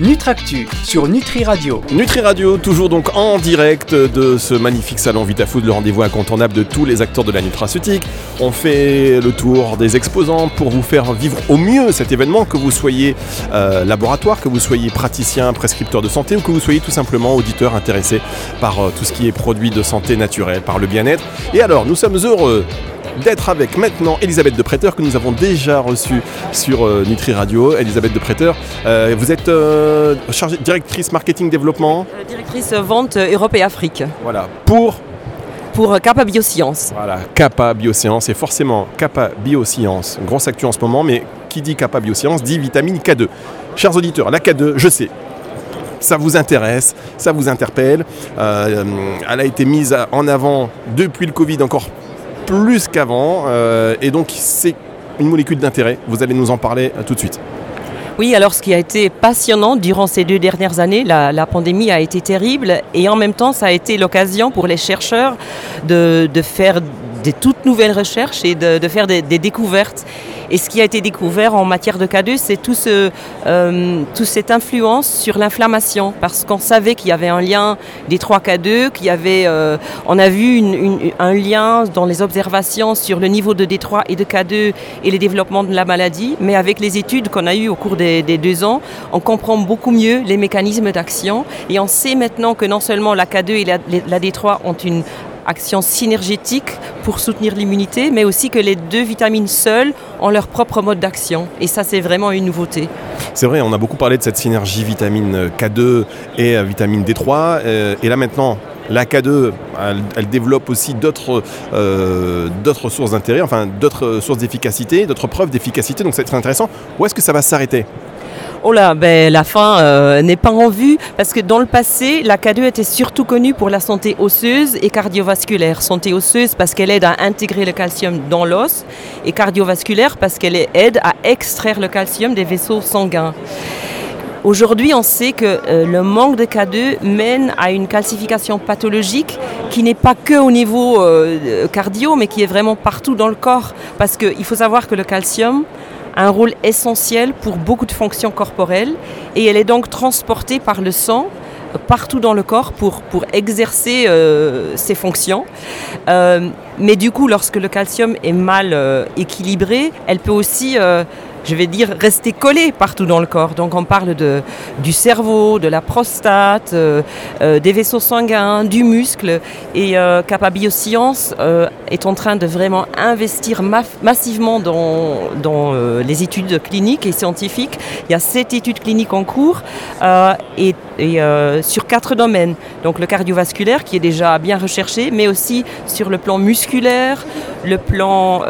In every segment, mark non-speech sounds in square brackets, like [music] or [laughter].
Nutractu sur Nutri Radio. Nutri Radio, toujours donc en direct de ce magnifique salon VitaFood, le rendez-vous incontournable de tous les acteurs de la nutraceutique. On fait le tour des exposants pour vous faire vivre au mieux cet événement, que vous soyez euh, laboratoire, que vous soyez praticien, prescripteur de santé ou que vous soyez tout simplement auditeur intéressé par euh, tout ce qui est produit de santé naturelle, par le bien-être. Et alors, nous sommes heureux d'être avec maintenant Elisabeth de Préteur que nous avons déjà reçue sur euh, Nutri Radio. Elisabeth de Préteur, euh, vous êtes euh, chargée, directrice marketing développement Directrice vente Europe et Afrique Voilà, pour pour Kappa Biosciences. Voilà, Kappa Biosciences et forcément Kappa Biosciences, grosse actu en ce moment, mais qui dit Kappa Biosciences dit vitamine K2. Chers auditeurs, la K2, je sais, ça vous intéresse, ça vous interpelle. Euh, elle a été mise en avant depuis le Covid encore plus qu'avant. euh, et donc, c'est une molécule d'intérêt. Vous allez nous en parler euh, tout de suite. Oui, alors ce qui a été passionnant durant ces deux dernières années, la, la pandémie a été terrible et en même temps, ça a été l'occasion pour les chercheurs de, de faire des toutes nouvelles recherches et de, faire des, découvertes. Et ce qui a été découvert en matière de K2, c'est ce, euh, toute cette influence sur l'inflammation, parce qu'on savait qu'il y avait un lien des 3 K2, qu'il y avait, euh, on a vu un lien dans les observations sur le niveau de D3 et de K2 et les développements de la maladie, mais avec les études qu'on a eues au cours des, des deux ans, on comprend beaucoup mieux les mécanismes d'action. Et on sait maintenant que non seulement la K2 et la, la D3 ont une action synergétique pour soutenir l'immunité, mais aussi que les deux vitamines seules ont leur propre mode d'action. Et ça, c'est vraiment une nouveauté. C'est vrai, on a beaucoup parlé de cette synergie vitamine K2 et euh, vitamine D3. euh, et là maintenant, la K2, elle, développe aussi d'autres euh, sources d'intérêt, enfin d'autres sources d'efficacité, d'autres preuves d'efficacité. Donc c'est très intéressant. Où est-ce que ça va s'arrêter? Oh là, ben, la fin euh, n'est pas en vue parce que dans le passé, la K2 était surtout connue pour la santé osseuse et cardiovasculaire. Santé osseuse parce qu'elle aide à intégrer le calcium dans l'os et cardiovasculaire parce qu'elle aide à extraire le calcium des vaisseaux sanguins. Aujourd'hui, on sait que euh, le manque de K2 mène à une calcification pathologique qui n'est pas que au niveau euh, cardio, mais qui est vraiment partout dans le corps. Parce qu'il faut savoir que le calcium un rôle essentiel pour beaucoup de fonctions corporelles et elle est donc transportée par le sang euh, partout dans le corps pour, pour exercer euh, ses fonctions. Euh, mais du coup, lorsque le calcium est mal équilibré, elle peut aussi, je vais dire, rester collée partout dans le corps. Donc on parle de, du cerveau, de la prostate, euh, euh, des vaisseaux sanguins, du muscle. Et euh, Kappa Bioscience euh, est en train de vraiment investir massivement dans, dans euh, les études cliniques et scientifiques. Il y a sept études cliniques en cours euh, et, et, sur quatre domaines. Donc le cardiovasculaire qui est déjà bien recherché, mais aussi sur le plan musculaire, le plan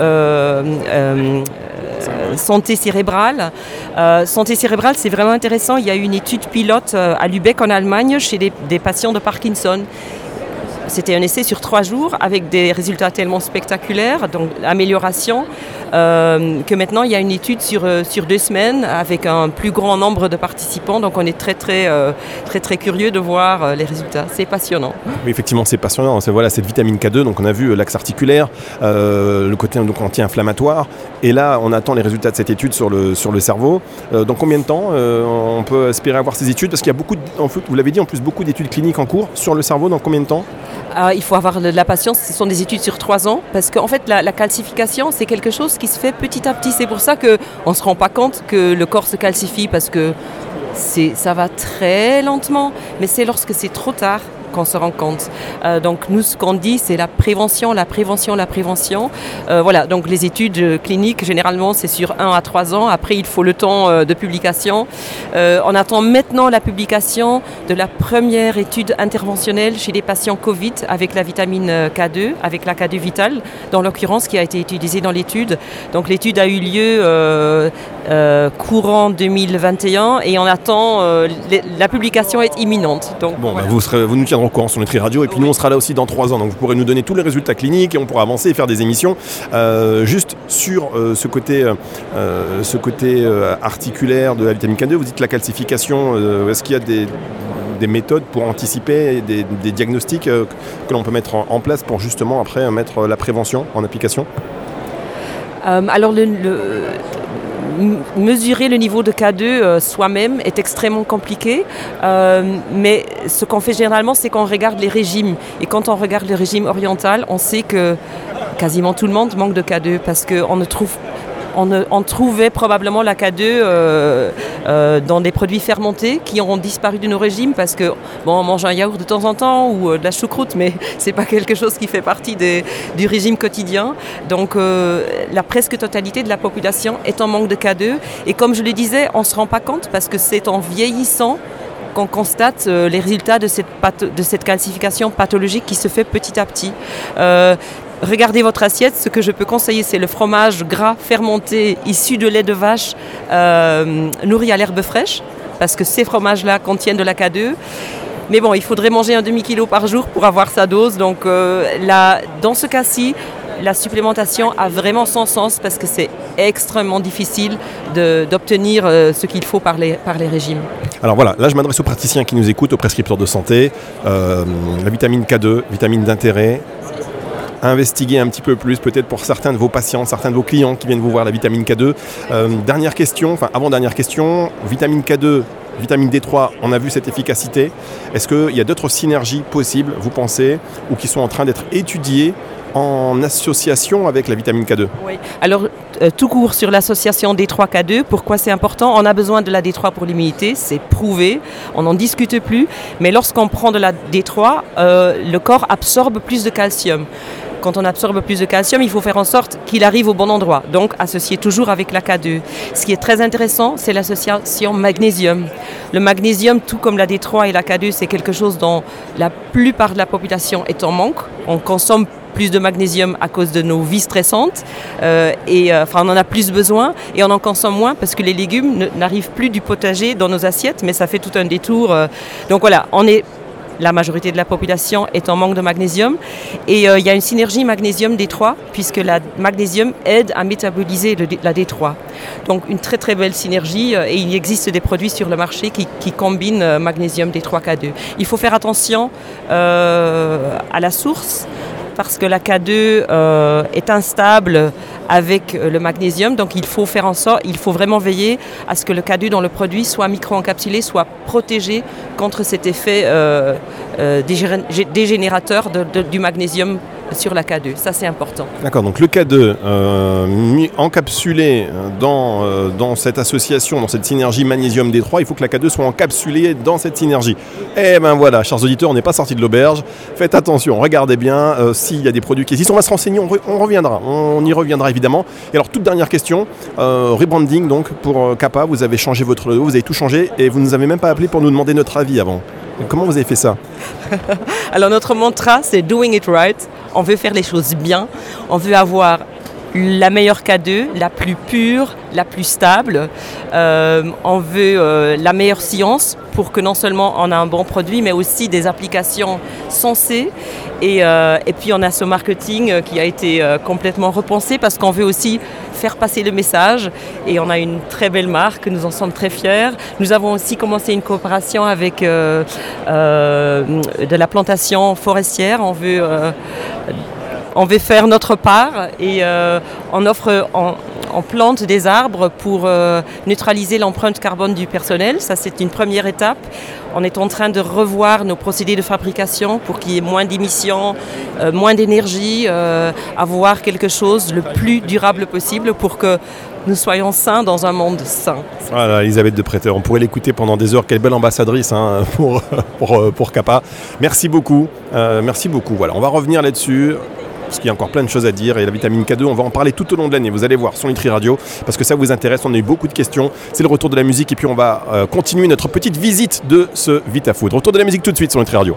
santé cérébrale. Euh, santé cérébrale, c'est vraiment intéressant. Il y a eu une étude pilote euh, à Lübeck en Allemagne chez des patients de Parkinson. C'était un essai sur trois jours avec des résultats tellement spectaculaires, donc amélioration, euh, que maintenant il y a une étude sur, euh, sur deux semaines avec un plus grand nombre de participants. Donc on est très très euh, très très curieux de voir les résultats. C'est passionnant. Oui, effectivement, c'est passionnant. C'est voilà cette vitamine K2. Donc, on a vu l'axe articulaire, le côté donc, anti-inflammatoire. Et là, on attend les résultats de cette étude sur le, sur le cerveau. Dans combien de temps on peut espérer avoir ces études? Parce qu'il y a beaucoup, de- vous l'avez dit, en plus beaucoup d'études cliniques en cours sur le cerveau. Dans combien de temps? Ah, il faut avoir de la patience. Ce sont des études sur trois ans parce qu'en fait, la, la calcification, c'est quelque chose qui se fait petit à petit. C'est pour ça qu'on ne se rend pas compte que le corps se calcifie parce que ça va très lentement. Mais c'est lorsque c'est trop tard qu'on se rend compte. Euh, donc nous, ce qu'on dit, c'est la prévention, la prévention, la prévention. Euh, voilà, donc les études euh, cliniques, généralement, c'est sur 1 à 3 ans. Après, il faut le temps de publication. Euh, on attend maintenant la publication de la première étude interventionnelle chez les patients Covid avec la vitamine euh, K2, avec la K2 Vital, dans l'occurrence, qui a été utilisée dans l'étude. Donc l'étude a eu lieu courant 2021 et on attend, la publication est imminente. Donc, Bon, voilà. bah, vous, serez, vous nous au courant sur Nutri Radio. Et puis nous, on sera là aussi dans trois ans. Donc vous pourrez nous donner tous les résultats cliniques et on pourra avancer et faire des émissions. Euh, juste sur euh, ce côté, euh, ce côté articulaire de la vitamine K2, vous dites la calcification. Est-ce qu'il y a des, des méthodes pour anticiper, des, diagnostics que l'on peut mettre en, en place pour justement après mettre la prévention en application? Alors le- mesurer le niveau de K2 euh, soi-même est extrêmement compliqué, euh, mais ce qu'on fait généralement, c'est qu'on regarde les régimes. Et quand on regarde le régime oriental, on sait que quasiment tout le monde manque de K2 parce qu'on ne trouve on, trouvait probablement la K2 euh, euh, dans des produits fermentés qui ont disparu de nos régimes parce que bon, on mange un yaourt de temps en temps ou euh, de la choucroute, mais [laughs] c'est pas quelque chose qui fait partie du régime quotidien. Donc la presque totalité de la population est en manque de K2 et comme je le disais, on se rend pas compte parce que c'est en vieillissant qu'on constate les résultats de cette, de cette calcification pathologique qui se fait petit à petit regardez votre assiette. Ce que je peux conseiller, c'est le fromage gras fermenté issu de lait de vache euh, nourri à l'herbe fraîche, parce que ces fromages-là contiennent de la K2. Mais bon, il faudrait manger un demi-kilo par jour pour avoir sa dose. Donc euh, dans ce cas-ci, la supplémentation a vraiment son sens parce que c'est extrêmement difficile d'obtenir euh, ce qu'il faut par les, par les régimes. Alors voilà, là je m'adresse aux praticiens qui nous écoutent, aux prescripteurs de santé. la vitamine K2, vitamine d'intérêt, investiguer un petit peu plus, peut-être pour certains de vos patients, certains de vos clients qui viennent vous voir la vitamine K2. Euh, dernière question, enfin avant-dernière question, vitamine K2, vitamine D3, on a vu cette efficacité. Est-ce qu'il y a d'autres synergies possibles, vous pensez, ou qui sont en train d'être étudiées en association avec la vitamine K2 Oui, alors euh, tout court sur l'association D3K2, pourquoi c'est important? On a besoin de la D3 pour l'immunité, c'est prouvé, on n'en discute plus, mais lorsqu'on prend de la D3, euh, le corps absorbe plus de calcium quand on absorbe plus de calcium, il faut faire en sorte qu'il arrive au bon endroit. Donc associé toujours avec la K2. Ce qui est très intéressant, c'est l'association magnésium. Le magnésium, tout comme la D3 et la K2, c'est quelque chose dont la plupart de la population est en manque. On consomme plus de magnésium à cause de nos vies stressantes euh, et euh, enfin on en a plus besoin et on en consomme moins parce que les légumes n'arrivent plus du potager dans nos assiettes mais ça fait tout un détour euh. donc voilà on est la majorité de la population est en manque de magnésium. Et euh, il y a une synergie magnésium D3, puisque la magnésium aide à métaboliser la D3. Donc une très très belle synergie, euh, et il existe des produits sur le marché qui, combinent euh, magnésium D3K2. Il faut faire attention à la source, parce que la K2 est instable avec euh, le magnésium. Donc il faut faire en sorte, il faut vraiment veiller à ce que le K2 dans le produit soit micro-encapsulé, soit protégé contre cet effet euh, euh, dégénérateur du magnésium sur la K2. Ça, c'est important. D'accord, donc le K2 euh, encapsulé dans, euh, dans cette association, dans cette synergie magnésium D3, il faut que la K2 soit encapsulée dans cette synergie. Eh ben voilà, chers auditeurs, on n'est pas sorti de l'auberge. Faites attention, regardez bien euh, s'il y a des produits qui existent. On va se renseigner, on, reviendra. On y reviendra évidemment. Et alors, toute dernière question rebranding donc pour Kappa. Vous avez changé votre logo, vous avez tout changé et vous ne nous avez même pas appelé pour nous demander notre avis avant. Comment vous avez fait ça? [laughs] Alors notre mantra, c'est doing it right. On veut faire les choses bien. On veut avoir la meilleure K2, la plus pure, la plus stable. Euh, on veut euh, la meilleure science pour que non seulement on a un bon produit, mais aussi des applications sensées. Et, euh, et puis on a ce marketing qui a été complètement repensé parce qu'on veut aussi faire passer le message. Et on a une très belle marque, nous en sommes très fiers. Nous avons aussi commencé une coopération avec de la plantation forestière. On veut on veut faire notre part et euh, on offre, on, plante des arbres pour euh, neutraliser l'empreinte carbone du personnel. Ça, c'est une première étape. On est en train de revoir nos procédés de fabrication pour qu'il y ait moins d'émissions, euh, moins d'énergie, avoir quelque chose le plus durable possible pour que nous soyons sains dans un monde sain. Voilà, Elisabeth de Préteur, on pourrait l'écouter pendant des heures. Quelle belle ambassadrice hein, pour, pour. Merci beaucoup. merci beaucoup. Voilà, on va revenir là-dessus parce qu'il y a encore plein de choses à dire. Et la vitamine K2, on va en parler tout au long de l'année. Vous allez voir sur Nutri Radio, parce que ça vous intéresse. On a eu beaucoup de questions. C'est le retour de la musique. Et puis on va euh, continuer notre petite visite de ce VitaFood. Retour de la musique tout de suite sur Nutri Radio.